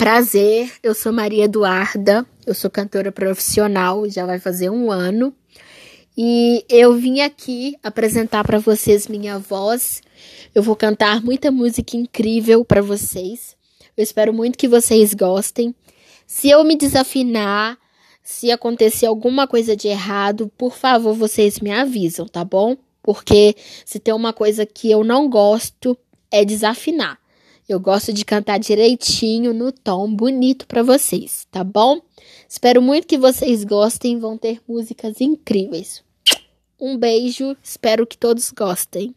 Prazer, eu sou Maria Eduarda, eu sou cantora profissional, já vai fazer um ano. E eu vim aqui apresentar para vocês minha voz. Eu vou cantar muita música incrível para vocês. Eu espero muito que vocês gostem. Se eu me desafinar, se acontecer alguma coisa de errado, por favor, vocês me avisam, tá bom? Porque se tem uma coisa que eu não gosto é desafinar. Eu gosto de cantar direitinho no tom bonito para vocês, tá bom? Espero muito que vocês gostem, vão ter músicas incríveis. Um beijo, espero que todos gostem.